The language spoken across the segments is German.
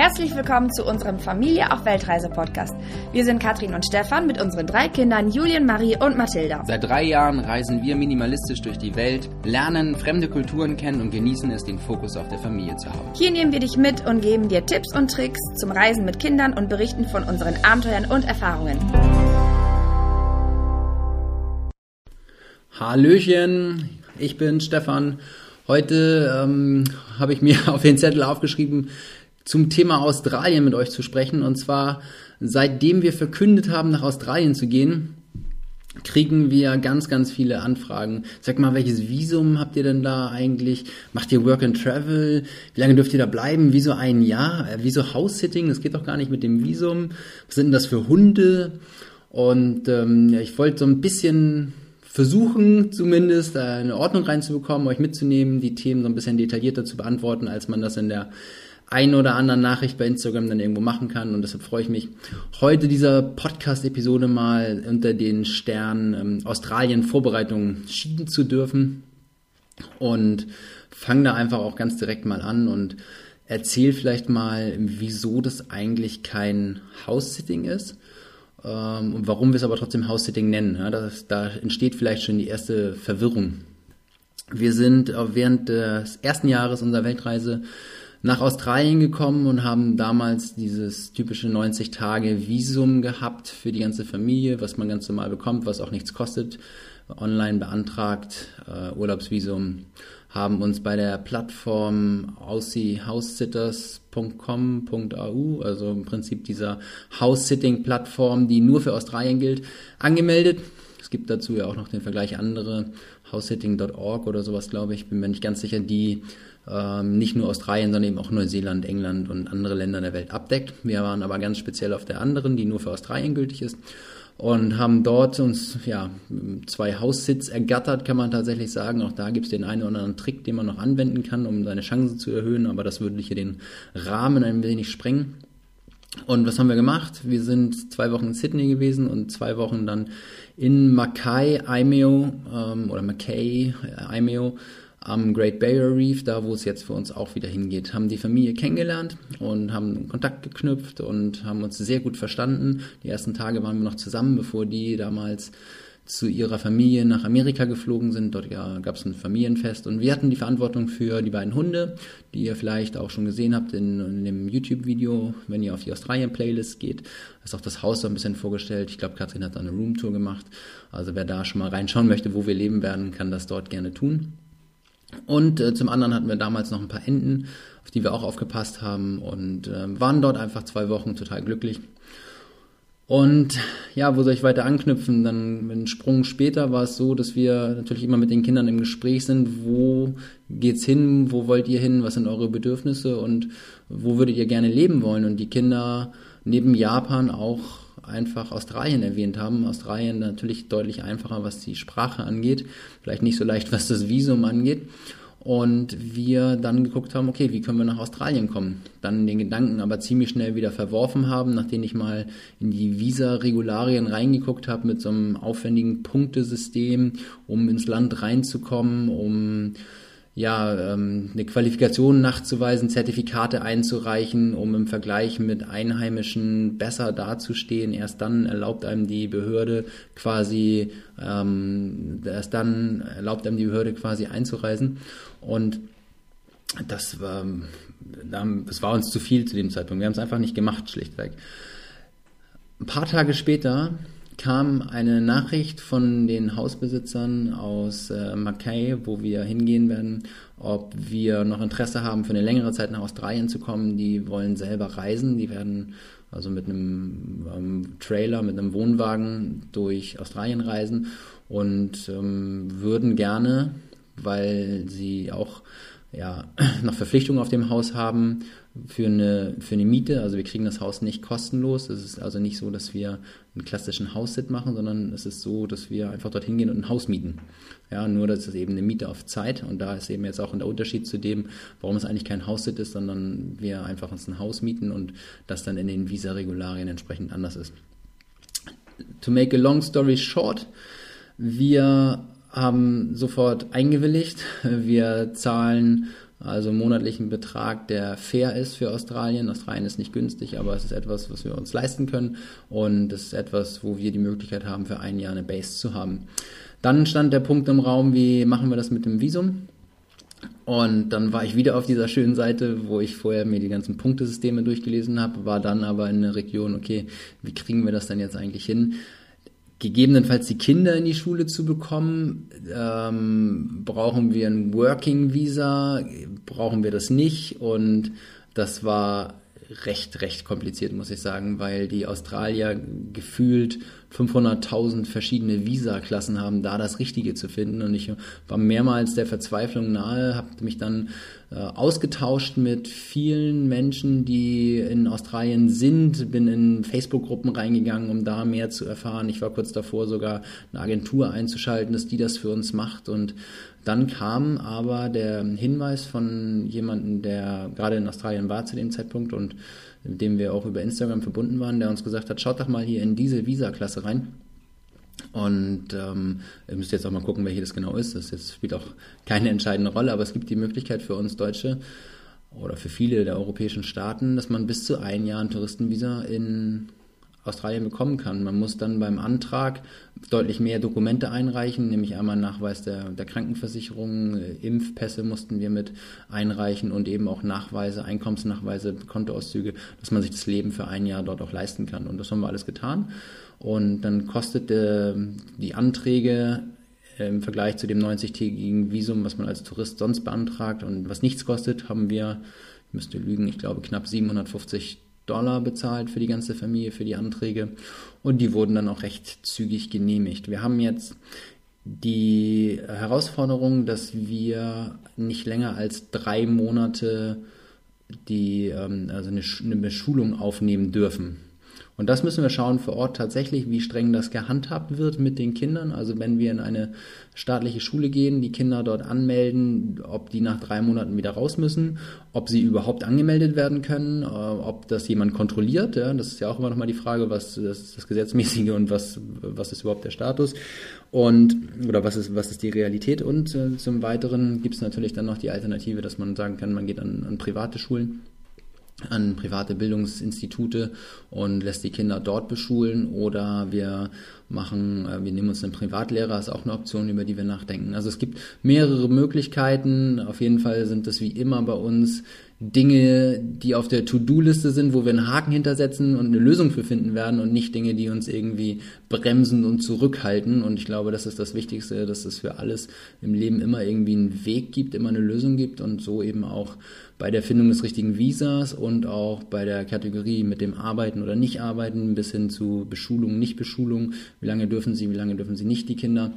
Herzlich willkommen zu unserem Familie auf Weltreise Podcast. Wir sind Katrin und Stefan mit unseren drei Kindern Julien, Marie und Mathilda. Seit drei Jahren reisen wir minimalistisch durch die Welt, lernen fremde Kulturen kennen und genießen es, den Fokus auf der Familie zu haben. Hier nehmen wir dich mit und geben dir Tipps und Tricks zum Reisen mit Kindern und berichten von unseren Abenteuern und Erfahrungen. Hallöchen, ich bin Stefan. Heute ähm, habe ich mir auf den Zettel aufgeschrieben, zum Thema Australien mit euch zu sprechen. Und zwar, seitdem wir verkündet haben, nach Australien zu gehen, kriegen wir ganz, ganz viele Anfragen. Sag mal, welches Visum habt ihr denn da eigentlich? Macht ihr Work and Travel? Wie lange dürft ihr da bleiben? Wieso ein Jahr? Äh, wieso House-Sitting? Das geht doch gar nicht mit dem Visum. Was sind denn das für Hunde? Und ähm, ja, ich wollte so ein bisschen versuchen, zumindest äh, eine Ordnung reinzubekommen, euch mitzunehmen, die Themen so ein bisschen detaillierter zu beantworten, als man das in der ein oder anderen Nachricht bei Instagram dann irgendwo machen kann. Und deshalb freue ich mich, heute dieser Podcast-Episode mal unter den Sternen ähm, Australien Vorbereitungen schieben zu dürfen. Und fange da einfach auch ganz direkt mal an und erzähl vielleicht mal, wieso das eigentlich kein House-Sitting ist. Ähm, und warum wir es aber trotzdem House-Sitting nennen. Ja, das, da entsteht vielleicht schon die erste Verwirrung. Wir sind während des ersten Jahres unserer Weltreise nach Australien gekommen und haben damals dieses typische 90 Tage Visum gehabt für die ganze Familie, was man ganz normal bekommt, was auch nichts kostet, online beantragt, äh, Urlaubsvisum, haben uns bei der Plattform aussiehousitters.com.au, also im Prinzip dieser House-Sitting-Plattform, die nur für Australien gilt, angemeldet. Es gibt dazu ja auch noch den Vergleich andere, housesitting.org oder sowas, glaube ich, bin mir nicht ganz sicher, die ähm, nicht nur Australien, sondern eben auch Neuseeland, England und andere Länder der Welt abdeckt. Wir waren aber ganz speziell auf der anderen, die nur für Australien gültig ist und haben dort uns ja zwei Haussitz ergattert, kann man tatsächlich sagen. Auch da gibt es den einen oder anderen Trick, den man noch anwenden kann, um seine Chancen zu erhöhen, aber das würde hier den Rahmen ein wenig sprengen. Und was haben wir gemacht? Wir sind zwei Wochen in Sydney gewesen und zwei Wochen dann in Mackay, Imeo ähm, oder Mackay, Imeo am Great Barrier Reef, da wo es jetzt für uns auch wieder hingeht, haben die Familie kennengelernt und haben Kontakt geknüpft und haben uns sehr gut verstanden. Die ersten Tage waren wir noch zusammen, bevor die damals zu ihrer Familie nach Amerika geflogen sind. Dort ja, gab es ein Familienfest und wir hatten die Verantwortung für die beiden Hunde, die ihr vielleicht auch schon gesehen habt in, in dem YouTube-Video, wenn ihr auf die Australien-Playlist geht. Ist auch das Haus so ein bisschen vorgestellt. Ich glaube, Katrin hat da eine Roomtour gemacht. Also wer da schon mal reinschauen möchte, wo wir leben werden, kann das dort gerne tun. Und äh, zum anderen hatten wir damals noch ein paar Enten, auf die wir auch aufgepasst haben und äh, waren dort einfach zwei Wochen total glücklich. Und ja, wo soll ich weiter anknüpfen? Dann einen Sprung später war es so, dass wir natürlich immer mit den Kindern im Gespräch sind. Wo geht's hin? Wo wollt ihr hin? Was sind eure Bedürfnisse? Und wo würdet ihr gerne leben wollen? Und die Kinder neben Japan auch einfach Australien erwähnt haben. Australien natürlich deutlich einfacher, was die Sprache angeht, vielleicht nicht so leicht, was das Visum angeht. Und wir dann geguckt haben, okay, wie können wir nach Australien kommen? Dann den Gedanken aber ziemlich schnell wieder verworfen haben, nachdem ich mal in die Visa-Regularien reingeguckt habe mit so einem aufwendigen Punktesystem, um ins Land reinzukommen, um ja, ähm, eine Qualifikation nachzuweisen, Zertifikate einzureichen, um im Vergleich mit Einheimischen besser dazustehen. Erst dann erlaubt einem die Behörde quasi, ähm, erst dann erlaubt einem die Behörde quasi einzureisen. Und das war, das war uns zu viel zu dem Zeitpunkt. Wir haben es einfach nicht gemacht, schlichtweg. Ein paar Tage später kam eine Nachricht von den Hausbesitzern aus äh, Mackay, wo wir hingehen werden, ob wir noch Interesse haben, für eine längere Zeit nach Australien zu kommen. Die wollen selber reisen. Die werden also mit einem ähm, Trailer, mit einem Wohnwagen durch Australien reisen und ähm, würden gerne, weil sie auch ja, noch Verpflichtungen auf dem Haus haben, für eine, für eine Miete. Also wir kriegen das Haus nicht kostenlos. Es ist also nicht so, dass wir einen klassischen Haussit machen, sondern es ist so, dass wir einfach dorthin gehen und ein Haus mieten. Ja, nur das ist eben eine Miete auf Zeit und da ist eben jetzt auch der Unterschied zu dem, warum es eigentlich kein Haussit ist, sondern wir einfach uns ein Haus mieten und das dann in den Visa-Regularien entsprechend anders ist. To make a long story short, wir haben sofort eingewilligt. Wir zahlen also monatlichen Betrag, der fair ist für Australien. Australien ist nicht günstig, aber es ist etwas, was wir uns leisten können und es ist etwas, wo wir die Möglichkeit haben, für ein Jahr eine Base zu haben. Dann stand der Punkt im Raum, wie machen wir das mit dem Visum? Und dann war ich wieder auf dieser schönen Seite, wo ich vorher mir die ganzen Punktesysteme durchgelesen habe, war dann aber in der Region, okay, wie kriegen wir das dann jetzt eigentlich hin? Gegebenenfalls die Kinder in die Schule zu bekommen, ähm, brauchen wir ein Working Visa, brauchen wir das nicht? Und das war recht, recht kompliziert, muss ich sagen, weil die Australier gefühlt 500.000 verschiedene Visa-Klassen haben, da das Richtige zu finden. Und ich war mehrmals der Verzweiflung nahe, habe mich dann äh, ausgetauscht mit vielen Menschen, die in Australien sind, bin in Facebook-Gruppen reingegangen, um da mehr zu erfahren. Ich war kurz davor, sogar eine Agentur einzuschalten, dass die das für uns macht. Und dann kam aber der Hinweis von jemandem, der gerade in Australien war zu dem Zeitpunkt und mit dem wir auch über Instagram verbunden waren, der uns gesagt hat, schaut doch mal hier in diese Visa-Klasse rein. Und ähm, ihr müsst jetzt auch mal gucken, welche das genau ist. Das jetzt spielt auch keine entscheidende Rolle, aber es gibt die Möglichkeit für uns Deutsche oder für viele der europäischen Staaten, dass man bis zu ein Jahr ein Touristenvisa in Australien bekommen kann. Man muss dann beim Antrag deutlich mehr Dokumente einreichen, nämlich einmal Nachweis der, der Krankenversicherung, äh, Impfpässe mussten wir mit einreichen und eben auch Nachweise, Einkommensnachweise, Kontoauszüge, dass man sich das Leben für ein Jahr dort auch leisten kann. Und das haben wir alles getan. Und dann kostete die Anträge im Vergleich zu dem 90-tägigen Visum, was man als Tourist sonst beantragt und was nichts kostet, haben wir, ich müsste lügen, ich glaube knapp 750 Dollar bezahlt für die ganze Familie, für die Anträge. Und die wurden dann auch recht zügig genehmigt. Wir haben jetzt die Herausforderung, dass wir nicht länger als drei Monate die, ähm, also eine, eine Beschulung aufnehmen dürfen. Und das müssen wir schauen vor Ort tatsächlich, wie streng das gehandhabt wird mit den Kindern. Also wenn wir in eine staatliche Schule gehen, die Kinder dort anmelden, ob die nach drei Monaten wieder raus müssen, ob sie überhaupt angemeldet werden können, äh, ob das jemand kontrolliert. Ja, das ist ja auch immer nochmal die Frage, was ist das Gesetzmäßige und was, was ist überhaupt der Status und oder was ist, was ist die Realität. Und äh, zum Weiteren gibt es natürlich dann noch die Alternative, dass man sagen kann, man geht an, an private Schulen an private Bildungsinstitute und lässt die Kinder dort beschulen oder wir machen, äh, wir nehmen uns einen Privatlehrer, ist auch eine Option, über die wir nachdenken. Also es gibt mehrere Möglichkeiten. Auf jeden Fall sind das wie immer bei uns Dinge, die auf der To-Do-Liste sind, wo wir einen Haken hintersetzen und eine Lösung für finden werden und nicht Dinge, die uns irgendwie bremsen und zurückhalten. Und ich glaube, das ist das Wichtigste, dass es für alles im Leben immer irgendwie einen Weg gibt, immer eine Lösung gibt und so eben auch bei der Findung des richtigen Visas und auch bei der Kategorie mit dem Arbeiten oder nicht Arbeiten bis hin zu Beschulung, Nicht-Beschulung. Wie lange dürfen sie, wie lange dürfen sie nicht, die Kinder?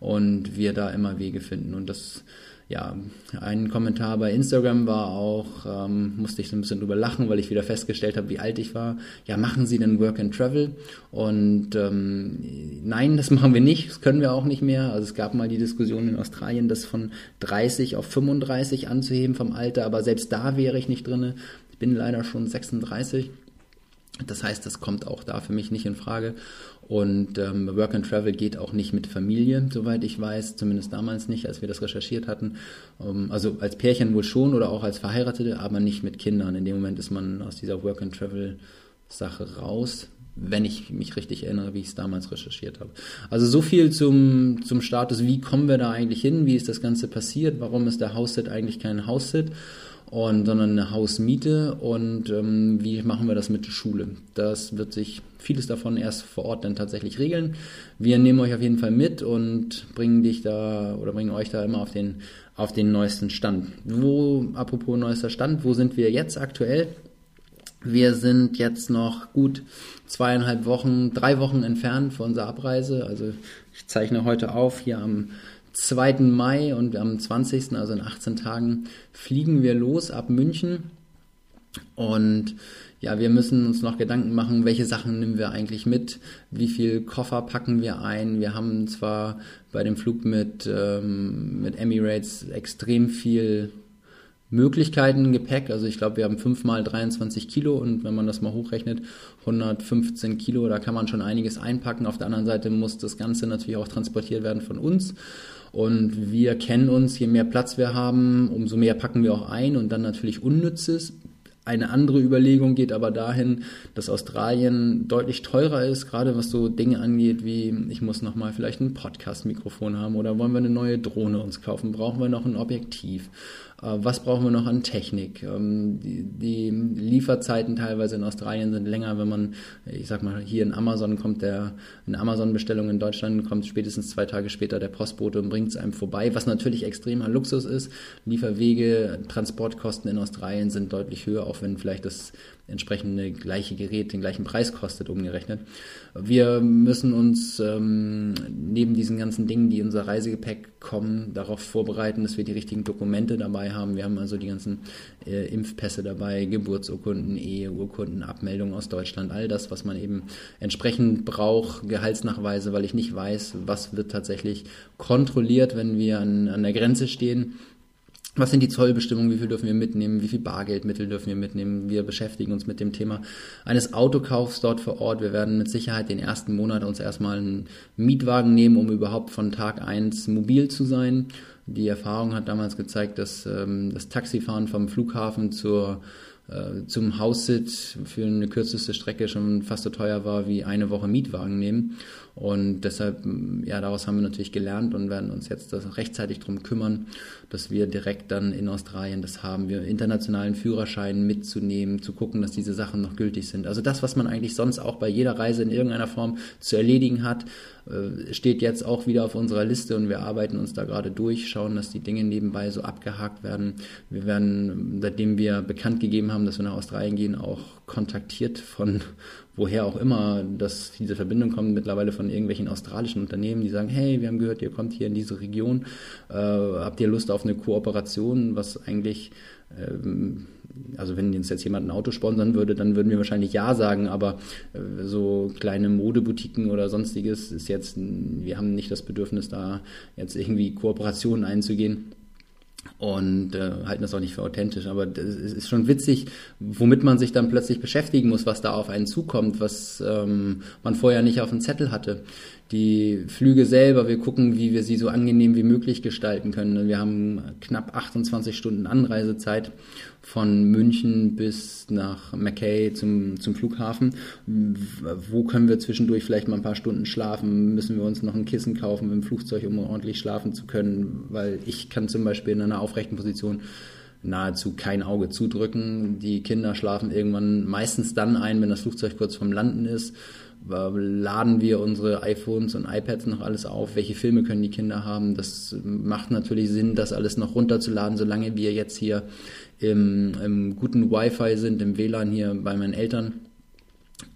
Und wir da immer Wege finden. Und das ja, ein Kommentar bei Instagram war auch, ähm, musste ich so ein bisschen drüber lachen, weil ich wieder festgestellt habe, wie alt ich war. Ja, machen Sie denn Work and Travel? Und ähm, nein, das machen wir nicht, das können wir auch nicht mehr. Also es gab mal die Diskussion in Australien, das von 30 auf 35 anzuheben vom Alter, aber selbst da wäre ich nicht drinne. Ich bin leider schon 36. Das heißt, das kommt auch da für mich nicht in Frage. Und ähm, Work and Travel geht auch nicht mit Familie, soweit ich weiß, zumindest damals nicht, als wir das recherchiert hatten. Ähm, also als Pärchen wohl schon oder auch als Verheiratete, aber nicht mit Kindern. In dem Moment ist man aus dieser Work and Travel Sache raus, wenn ich mich richtig erinnere, wie ich es damals recherchiert habe. Also so viel zum, zum Status, wie kommen wir da eigentlich hin, wie ist das Ganze passiert, warum ist der House-Sit eigentlich kein House-Sit? Und, sondern eine Hausmiete und ähm, wie machen wir das mit der Schule. Das wird sich vieles davon erst vor Ort dann tatsächlich regeln. Wir nehmen euch auf jeden Fall mit und bringen dich da oder bringen euch da immer auf den, auf den neuesten Stand. Wo, apropos neuester Stand, wo sind wir jetzt aktuell? Wir sind jetzt noch gut zweieinhalb Wochen, drei Wochen entfernt von unserer Abreise. Also ich zeichne heute auf hier am 2. Mai und am 20., also in 18 Tagen, fliegen wir los ab München. Und ja, wir müssen uns noch Gedanken machen, welche Sachen nehmen wir eigentlich mit, wie viel Koffer packen wir ein. Wir haben zwar bei dem Flug mit, ähm, mit Emirates extrem viel Möglichkeiten Gepäck. Also ich glaube, wir haben 5 mal 23 Kilo und wenn man das mal hochrechnet, 115 Kilo, da kann man schon einiges einpacken. Auf der anderen Seite muss das Ganze natürlich auch transportiert werden von uns. Und wir kennen uns, je mehr Platz wir haben, umso mehr packen wir auch ein und dann natürlich Unnützes. Eine andere Überlegung geht aber dahin, dass Australien deutlich teurer ist, gerade was so Dinge angeht, wie ich muss nochmal vielleicht ein Podcast-Mikrofon haben oder wollen wir eine neue Drohne uns kaufen, brauchen wir noch ein Objektiv äh, was brauchen wir noch an Technik? Ähm, die, Lieferzeiten teilweise in Australien sind länger, wenn man, ich sag mal, hier in Amazon kommt der, eine Amazon-Bestellung in Deutschland kommt spätestens zwei Tage später der Postbote und bringt es einem vorbei, was natürlich extremer Luxus ist. Lieferwege, Transportkosten in Australien sind deutlich höher, auch wenn vielleicht das entsprechende gleiche Gerät den gleichen Preis kostet, umgerechnet. Wir müssen uns ähm, neben diesen ganzen Dingen, die in unser Reisegepäck kommen, darauf vorbereiten, dass wir die richtigen Dokumente dabei haben. Wir haben also die ganzen äh, Impfpässe dabei, Geburtsurkunden, Eheurkunden, Abmeldungen aus Deutschland, all das, was man eben entsprechend braucht, Gehaltsnachweise, weil ich nicht weiß, was wird tatsächlich kontrolliert, wenn wir an, an der Grenze stehen was sind die Zollbestimmungen, wie viel dürfen wir mitnehmen, wie viel Bargeldmittel dürfen wir mitnehmen. Wir beschäftigen uns mit dem Thema eines Autokaufs dort vor Ort. Wir werden mit Sicherheit den ersten Monat uns erstmal einen Mietwagen nehmen, um überhaupt von Tag eins mobil zu sein. Die Erfahrung hat damals gezeigt, dass ähm, das Taxifahren vom Flughafen zur zum Haussit für eine kürzeste Strecke schon fast so teuer war wie eine Woche Mietwagen nehmen. Und deshalb, ja, daraus haben wir natürlich gelernt und werden uns jetzt rechtzeitig darum kümmern, dass wir direkt dann in Australien das haben, wir internationalen Führerschein mitzunehmen, zu gucken, dass diese Sachen noch gültig sind. Also das, was man eigentlich sonst auch bei jeder Reise in irgendeiner Form zu erledigen hat, äh, steht jetzt auch wieder auf unserer Liste und wir arbeiten uns da gerade durch, schauen, dass die Dinge nebenbei so abgehakt werden. Wir werden, seitdem wir bekannt gegeben haben, dass wir nach Australien gehen, auch kontaktiert von woher auch immer, dass diese Verbindung kommt, mittlerweile von irgendwelchen australischen Unternehmen, die sagen, hey, wir haben gehört, ihr kommt hier in diese Region, äh, habt ihr Lust auf eine Kooperation, was eigentlich also wenn uns jetzt jemand ein Auto sponsern würde, dann würden wir wahrscheinlich ja sagen, aber äh, so kleine Modeboutiquen oder sonstiges ist jetzt, wir haben nicht das Bedürfnis, da jetzt irgendwie Kooperationen einzugehen und äh, halten das auch nicht für authentisch. Aber es ist schon witzig, womit man sich dann plötzlich beschäftigen muss, was da auf einen zukommt, was ähm, man vorher nicht auf dem Zettel hatte die Flüge selber, wir gucken, wie wir sie so angenehm wie möglich gestalten können. Wir haben knapp 28 Stunden Anreisezeit von München bis nach Mackay zum, zum Flughafen. Wo können wir zwischendurch vielleicht mal ein paar Stunden schlafen? Müssen wir uns noch ein Kissen kaufen im Flugzeug, um ordentlich schlafen zu können? Weil ich kann zum Beispiel in einer aufrechten Position nahezu kein Auge zudrücken. Die Kinder schlafen irgendwann meistens dann ein, wenn das Flugzeug kurz vom Landen ist laden wir unsere iPhones und iPads noch alles auf, welche Filme können die Kinder haben. Das macht natürlich Sinn, das alles noch runterzuladen, solange wir jetzt hier im, im guten Wi-Fi sind, im WLAN hier bei meinen Eltern.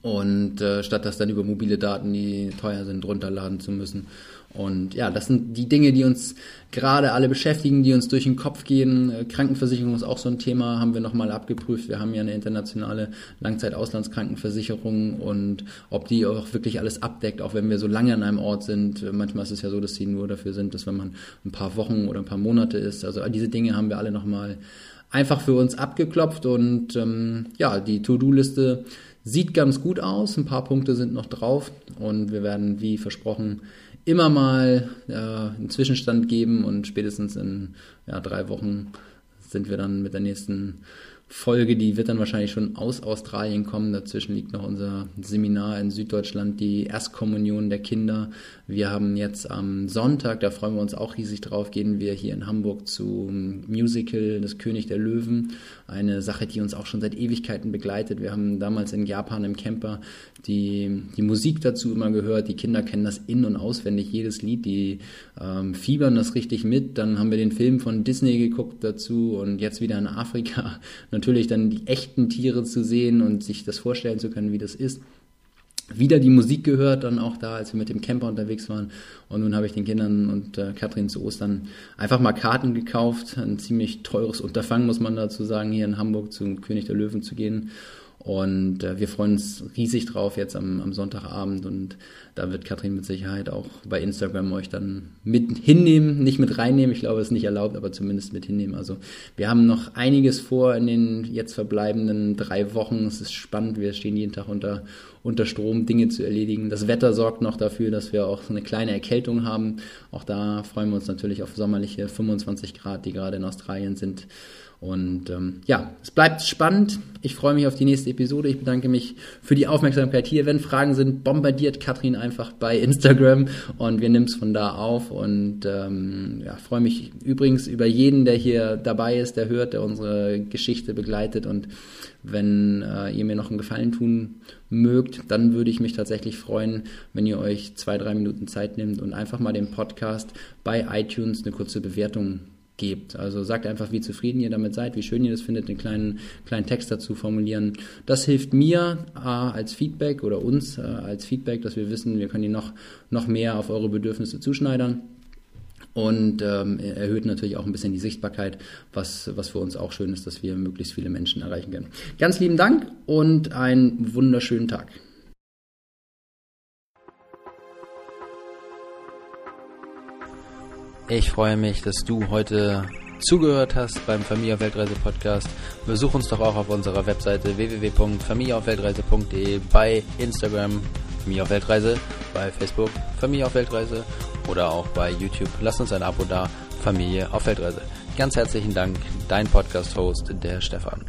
Und äh, statt das dann über mobile Daten, die teuer sind, runterladen zu müssen. Und ja, das sind die Dinge, die uns gerade alle beschäftigen, die uns durch den Kopf gehen. Äh, Krankenversicherung ist auch so ein Thema, haben wir nochmal abgeprüft. Wir haben ja eine internationale Langzeitauslandskrankenversicherung und ob die auch wirklich alles abdeckt, auch wenn wir so lange an einem Ort sind. Äh, manchmal ist es ja so, dass sie nur dafür sind, dass wenn man ein paar Wochen oder ein paar Monate ist. Also all diese Dinge haben wir alle nochmal einfach für uns abgeklopft und ähm, ja, die To-Do-Liste sieht ganz gut aus. Ein paar Punkte sind noch drauf und wir werden, wie versprochen, immer mal äh, einen Zwischenstand geben und spätestens in ja, drei Wochen sind wir dann mit der nächsten Folge, die wird dann wahrscheinlich schon aus Australien kommen. Dazwischen liegt noch unser Seminar in Süddeutschland, die Erstkommunion der Kinder. Wir haben jetzt am Sonntag, da freuen wir uns auch riesig drauf, gehen wir hier in Hamburg zum Musical Das König der Löwen. Eine Sache, die uns auch schon seit Ewigkeiten begleitet. Wir haben damals in Japan im Camper die, die Musik dazu immer gehört. Die Kinder kennen das in- und auswendig, jedes Lied. Die ähm, fiebern das richtig mit. Dann haben wir den Film von Disney geguckt dazu und jetzt wieder in Afrika. Natürlich dann die echten Tiere zu sehen und sich das vorstellen zu können, wie das ist wieder die Musik gehört, dann auch da, als wir mit dem Camper unterwegs waren. Und nun habe ich den Kindern und äh, Katrin zu Ostern einfach mal Karten gekauft. Ein ziemlich teures Unterfangen, muss man dazu sagen, hier in Hamburg zum König der Löwen zu gehen. Und äh, wir freuen uns riesig drauf jetzt am, am Sonntagabend und da wird Katrin mit Sicherheit auch bei Instagram euch dann mit hinnehmen, nicht mit reinnehmen, ich glaube, es ist nicht erlaubt, aber zumindest mit hinnehmen. Also wir haben noch einiges vor in den jetzt verbleibenden drei Wochen. Es ist spannend, wir stehen jeden Tag unter, unter Strom, Dinge zu erledigen. Das Wetter sorgt noch dafür, dass wir auch eine kleine Erkältung haben. Auch da freuen wir uns natürlich auf sommerliche 25 Grad, die gerade in Australien sind. Und ähm, ja, es bleibt spannend. Ich freue mich auf die nächste Episode. Ich bedanke mich für die Aufmerksamkeit hier. Wenn Fragen sind, bombardiert Katrin einfach bei Instagram und wir nehmen es von da auf. Und ähm, ja, freue mich übrigens über jeden, der hier dabei ist, der hört, der unsere Geschichte begleitet. Und wenn äh, ihr mir noch einen Gefallen tun mögt, dann würde ich mich tatsächlich freuen, wenn ihr euch zwei, drei Minuten Zeit nimmt und einfach mal den Podcast bei iTunes eine kurze Bewertung gebt. Also sagt einfach, wie zufrieden ihr damit seid, wie schön ihr das findet, einen kleinen, kleinen Text dazu formulieren. Das hilft mir äh, als Feedback oder uns äh, als Feedback, dass wir wissen, wir können die noch, noch mehr auf eure Bedürfnisse zuschneidern. Und ähm, erhöht natürlich auch ein bisschen die Sichtbarkeit, was, was für uns auch schön ist, dass wir möglichst viele Menschen erreichen können. Ganz lieben Dank und einen wunderschönen Tag. Ich freue mich, dass du heute zugehört hast beim Familie auf Weltreise Podcast. Besuch uns doch auch auf unserer Webseite www.familieaufweltreise.de, bei Instagram Familie auf Weltreise, bei Facebook Familie auf Weltreise oder auch bei YouTube. Lass uns ein Abo da, Familie auf Weltreise. Ganz herzlichen Dank, dein Podcast-Host, der Stefan.